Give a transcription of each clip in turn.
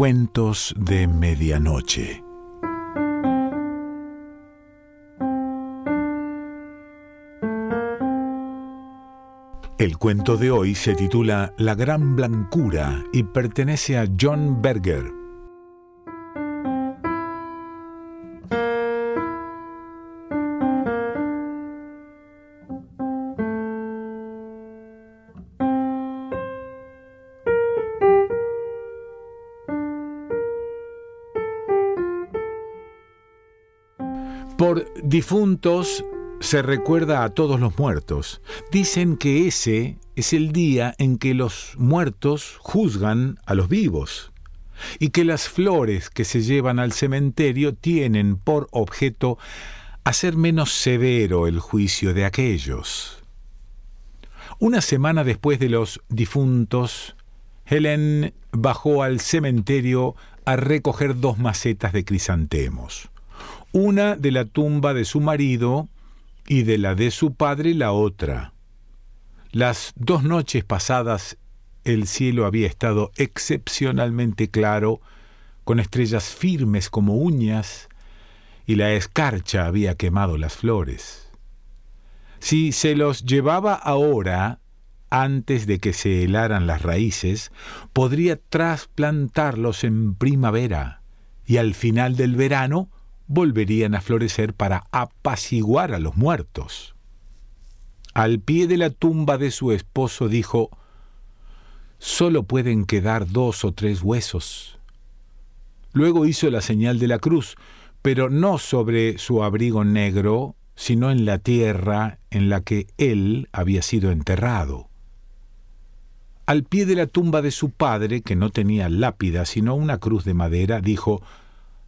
Cuentos de Medianoche. El cuento de hoy se titula La Gran Blancura y pertenece a John Berger. Por difuntos se recuerda a todos los muertos. Dicen que ese es el día en que los muertos juzgan a los vivos y que las flores que se llevan al cementerio tienen por objeto hacer menos severo el juicio de aquellos. Una semana después de los difuntos, Helen bajó al cementerio a recoger dos macetas de crisantemos una de la tumba de su marido y de la de su padre la otra. Las dos noches pasadas el cielo había estado excepcionalmente claro, con estrellas firmes como uñas, y la escarcha había quemado las flores. Si se los llevaba ahora, antes de que se helaran las raíces, podría trasplantarlos en primavera, y al final del verano volverían a florecer para apaciguar a los muertos. Al pie de la tumba de su esposo dijo, solo pueden quedar dos o tres huesos. Luego hizo la señal de la cruz, pero no sobre su abrigo negro, sino en la tierra en la que él había sido enterrado. Al pie de la tumba de su padre, que no tenía lápida, sino una cruz de madera, dijo,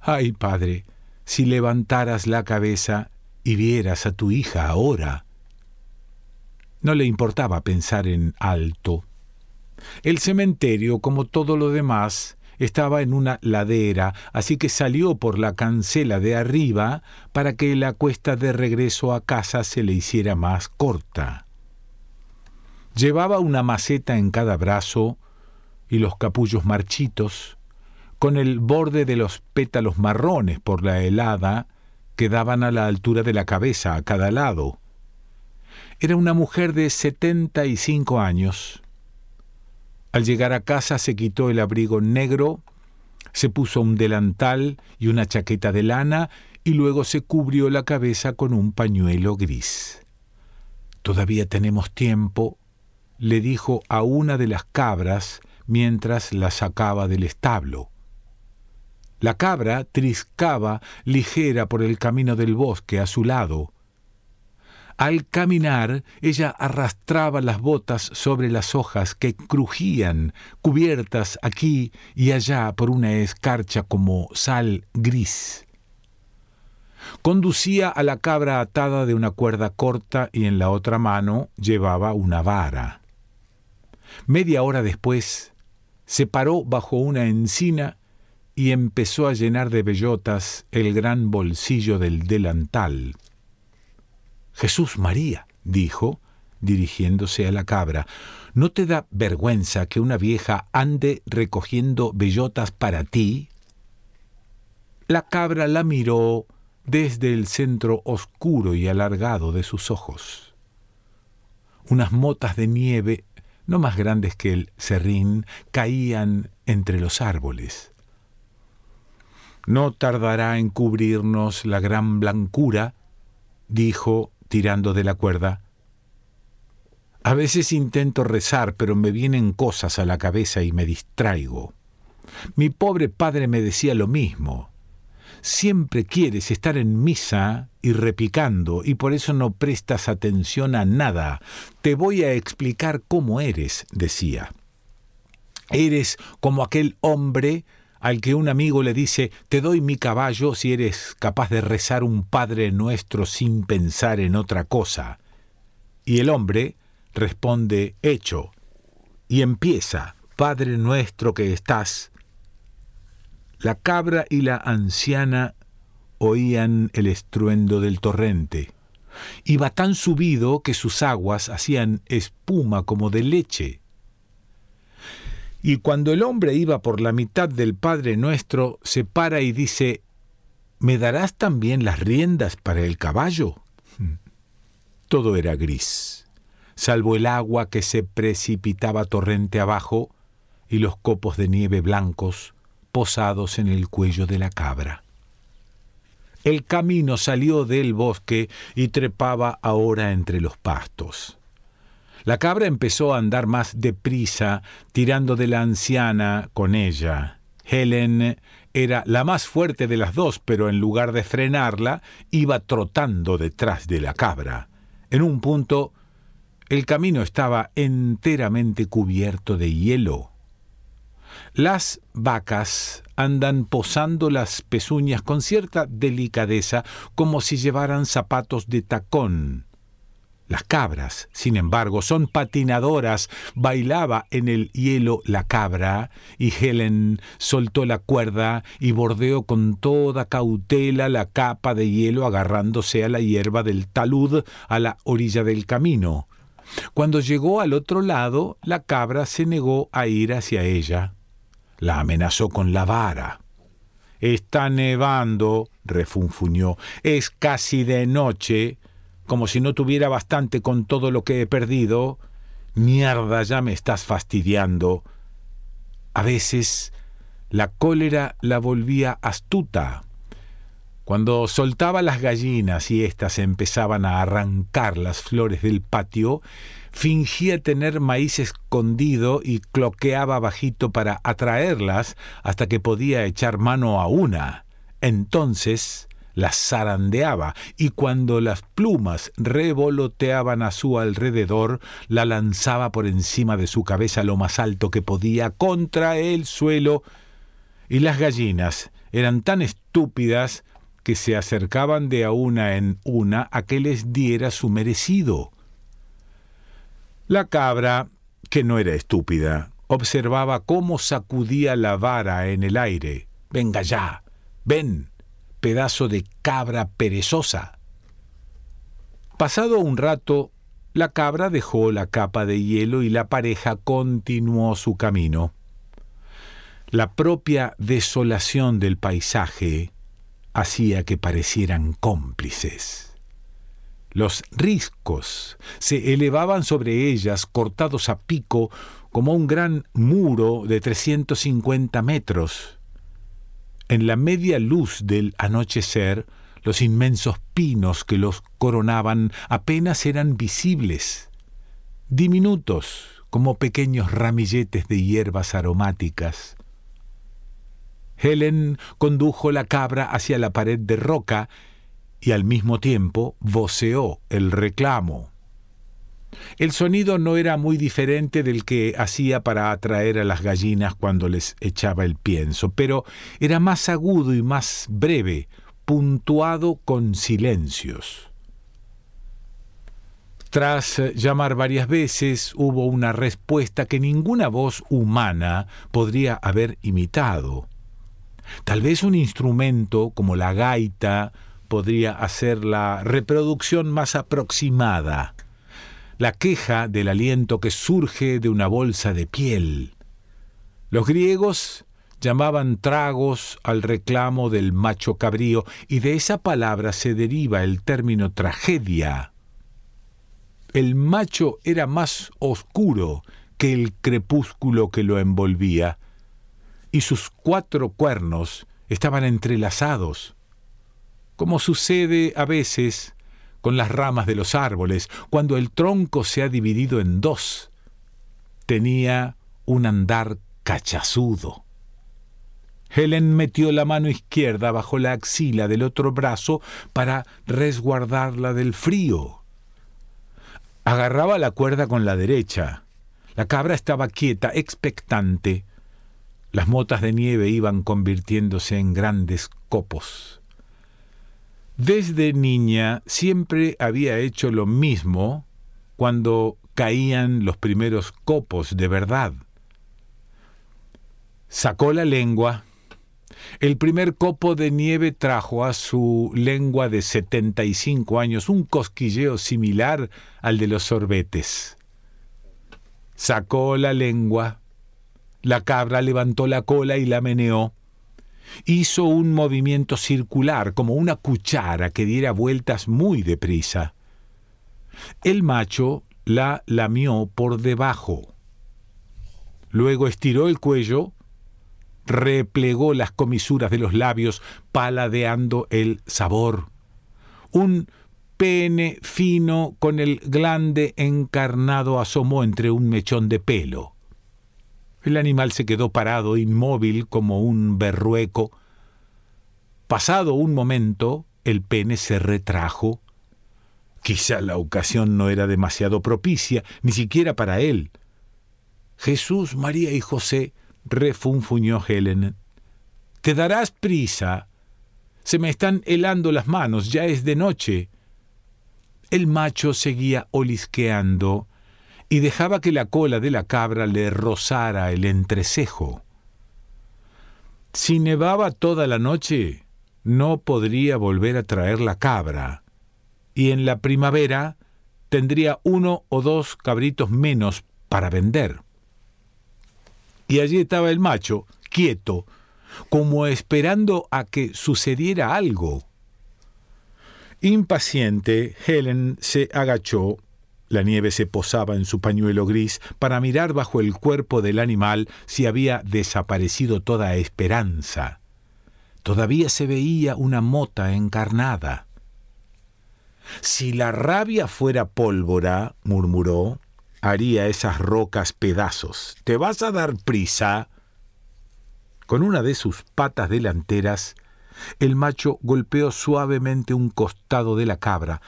Ay, padre, si levantaras la cabeza y vieras a tu hija ahora. No le importaba pensar en alto. El cementerio, como todo lo demás, estaba en una ladera, así que salió por la cancela de arriba para que la cuesta de regreso a casa se le hiciera más corta. Llevaba una maceta en cada brazo y los capullos marchitos, con el borde de los pétalos marrones por la helada que daban a la altura de la cabeza a cada lado. Era una mujer de setenta y cinco años. Al llegar a casa se quitó el abrigo negro, se puso un delantal y una chaqueta de lana y luego se cubrió la cabeza con un pañuelo gris. Todavía tenemos tiempo, le dijo a una de las cabras mientras la sacaba del establo. La cabra triscaba ligera por el camino del bosque a su lado. Al caminar, ella arrastraba las botas sobre las hojas que crujían, cubiertas aquí y allá por una escarcha como sal gris. Conducía a la cabra atada de una cuerda corta y en la otra mano llevaba una vara. Media hora después, se paró bajo una encina y empezó a llenar de bellotas el gran bolsillo del delantal. Jesús María, dijo, dirigiéndose a la cabra, ¿no te da vergüenza que una vieja ande recogiendo bellotas para ti? La cabra la miró desde el centro oscuro y alargado de sus ojos. Unas motas de nieve, no más grandes que el serrín, caían entre los árboles. No tardará en cubrirnos la gran blancura, dijo, tirando de la cuerda. A veces intento rezar, pero me vienen cosas a la cabeza y me distraigo. Mi pobre padre me decía lo mismo. Siempre quieres estar en misa y repicando, y por eso no prestas atención a nada. Te voy a explicar cómo eres, decía. Eres como aquel hombre al que un amigo le dice, te doy mi caballo si eres capaz de rezar un Padre nuestro sin pensar en otra cosa. Y el hombre responde, hecho, y empieza, Padre nuestro que estás. La cabra y la anciana oían el estruendo del torrente. Iba tan subido que sus aguas hacían espuma como de leche. Y cuando el hombre iba por la mitad del Padre nuestro, se para y dice, ¿me darás también las riendas para el caballo? Todo era gris, salvo el agua que se precipitaba torrente abajo y los copos de nieve blancos posados en el cuello de la cabra. El camino salió del bosque y trepaba ahora entre los pastos. La cabra empezó a andar más deprisa, tirando de la anciana con ella. Helen era la más fuerte de las dos, pero en lugar de frenarla, iba trotando detrás de la cabra. En un punto, el camino estaba enteramente cubierto de hielo. Las vacas andan posando las pezuñas con cierta delicadeza, como si llevaran zapatos de tacón. Las cabras, sin embargo, son patinadoras. Bailaba en el hielo la cabra, y Helen soltó la cuerda y bordeó con toda cautela la capa de hielo agarrándose a la hierba del talud a la orilla del camino. Cuando llegó al otro lado, la cabra se negó a ir hacia ella. La amenazó con la vara. Está nevando, refunfuñó. Es casi de noche como si no tuviera bastante con todo lo que he perdido. Mierda, ya me estás fastidiando. A veces la cólera la volvía astuta. Cuando soltaba las gallinas y éstas empezaban a arrancar las flores del patio, fingía tener maíz escondido y cloqueaba bajito para atraerlas hasta que podía echar mano a una. Entonces las zarandeaba y cuando las plumas revoloteaban a su alrededor, la lanzaba por encima de su cabeza lo más alto que podía contra el suelo, y las gallinas eran tan estúpidas que se acercaban de a una en una a que les diera su merecido. La cabra, que no era estúpida, observaba cómo sacudía la vara en el aire. Venga ya, ven, pedazo de cabra perezosa. Pasado un rato, la cabra dejó la capa de hielo y la pareja continuó su camino. La propia desolación del paisaje hacía que parecieran cómplices. Los riscos se elevaban sobre ellas cortados a pico como un gran muro de 350 metros. En la media luz del anochecer, los inmensos pinos que los coronaban apenas eran visibles, diminutos como pequeños ramilletes de hierbas aromáticas. Helen condujo la cabra hacia la pared de roca y al mismo tiempo voceó el reclamo. El sonido no era muy diferente del que hacía para atraer a las gallinas cuando les echaba el pienso, pero era más agudo y más breve, puntuado con silencios. Tras llamar varias veces, hubo una respuesta que ninguna voz humana podría haber imitado. Tal vez un instrumento como la gaita podría hacer la reproducción más aproximada la queja del aliento que surge de una bolsa de piel. Los griegos llamaban tragos al reclamo del macho cabrío, y de esa palabra se deriva el término tragedia. El macho era más oscuro que el crepúsculo que lo envolvía, y sus cuatro cuernos estaban entrelazados, como sucede a veces con las ramas de los árboles, cuando el tronco se ha dividido en dos. Tenía un andar cachazudo. Helen metió la mano izquierda bajo la axila del otro brazo para resguardarla del frío. Agarraba la cuerda con la derecha. La cabra estaba quieta, expectante. Las motas de nieve iban convirtiéndose en grandes copos. Desde niña siempre había hecho lo mismo cuando caían los primeros copos de verdad. Sacó la lengua. El primer copo de nieve trajo a su lengua de 75 años un cosquilleo similar al de los sorbetes. Sacó la lengua. La cabra levantó la cola y la meneó. Hizo un movimiento circular, como una cuchara que diera vueltas muy deprisa. El macho la lamió por debajo. Luego estiró el cuello, replegó las comisuras de los labios, paladeando el sabor. Un pene fino con el glande encarnado asomó entre un mechón de pelo. El animal se quedó parado, inmóvil como un berrueco. Pasado un momento, el pene se retrajo. Quizá la ocasión no era demasiado propicia, ni siquiera para él. Jesús, María y José, refunfuñó Helen. Te darás prisa. Se me están helando las manos, ya es de noche. El macho seguía olisqueando y dejaba que la cola de la cabra le rozara el entrecejo. Si nevaba toda la noche, no podría volver a traer la cabra, y en la primavera tendría uno o dos cabritos menos para vender. Y allí estaba el macho, quieto, como esperando a que sucediera algo. Impaciente, Helen se agachó la nieve se posaba en su pañuelo gris para mirar bajo el cuerpo del animal si había desaparecido toda esperanza. Todavía se veía una mota encarnada. Si la rabia fuera pólvora, murmuró, haría esas rocas pedazos. ¿Te vas a dar prisa? Con una de sus patas delanteras, el macho golpeó suavemente un costado de la cabra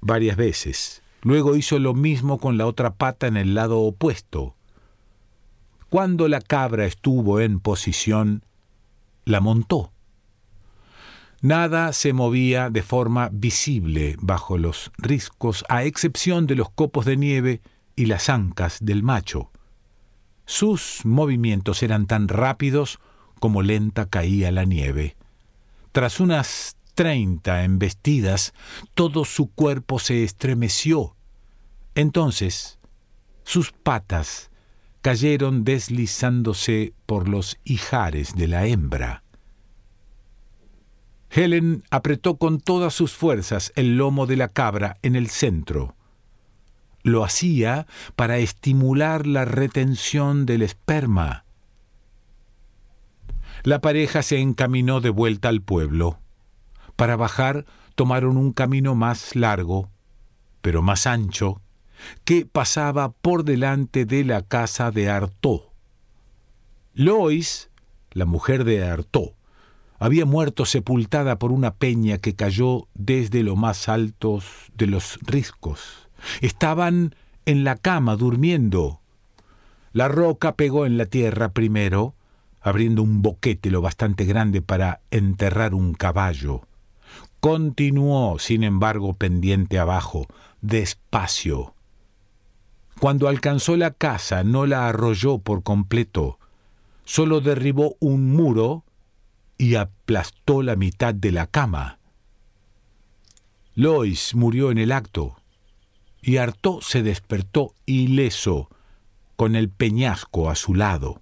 varias veces Luego hizo lo mismo con la otra pata en el lado opuesto. Cuando la cabra estuvo en posición, la montó. Nada se movía de forma visible bajo los riscos, a excepción de los copos de nieve y las ancas del macho. Sus movimientos eran tan rápidos como lenta caía la nieve. Tras unas treinta embestidas, todo su cuerpo se estremeció. Entonces, sus patas cayeron deslizándose por los ijares de la hembra. Helen apretó con todas sus fuerzas el lomo de la cabra en el centro. Lo hacía para estimular la retención del esperma. La pareja se encaminó de vuelta al pueblo. Para bajar tomaron un camino más largo, pero más ancho, que pasaba por delante de la casa de Artaud. Lois, la mujer de Artaud, había muerto sepultada por una peña que cayó desde lo más altos de los riscos. Estaban en la cama durmiendo. La roca pegó en la tierra primero, abriendo un boquete lo bastante grande para enterrar un caballo. Continuó, sin embargo, pendiente abajo, despacio. Cuando alcanzó la casa no la arrolló por completo, solo derribó un muro y aplastó la mitad de la cama. Lois murió en el acto, y Artaud se despertó ileso, con el peñasco a su lado.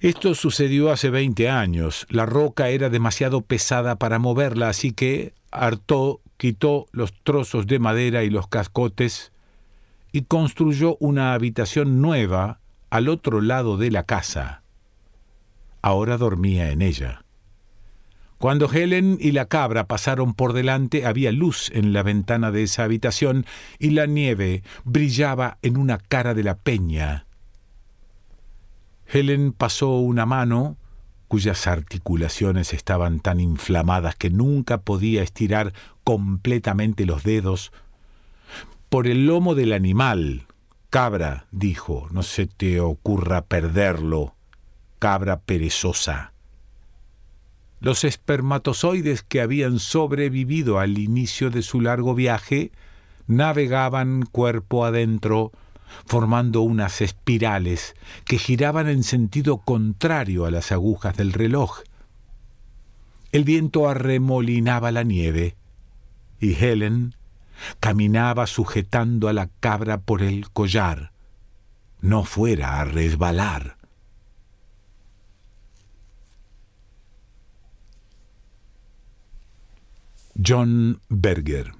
Esto sucedió hace veinte años. La roca era demasiado pesada para moverla, así que Artaud quitó los trozos de madera y los cascotes y construyó una habitación nueva al otro lado de la casa. Ahora dormía en ella. Cuando Helen y la cabra pasaron por delante había luz en la ventana de esa habitación y la nieve brillaba en una cara de la peña Helen pasó una mano, cuyas articulaciones estaban tan inflamadas que nunca podía estirar completamente los dedos, por el lomo del animal. Cabra, dijo, no se te ocurra perderlo, cabra perezosa. Los espermatozoides que habían sobrevivido al inicio de su largo viaje navegaban cuerpo adentro formando unas espirales que giraban en sentido contrario a las agujas del reloj. El viento arremolinaba la nieve y Helen caminaba sujetando a la cabra por el collar. no fuera a resbalar. John Berger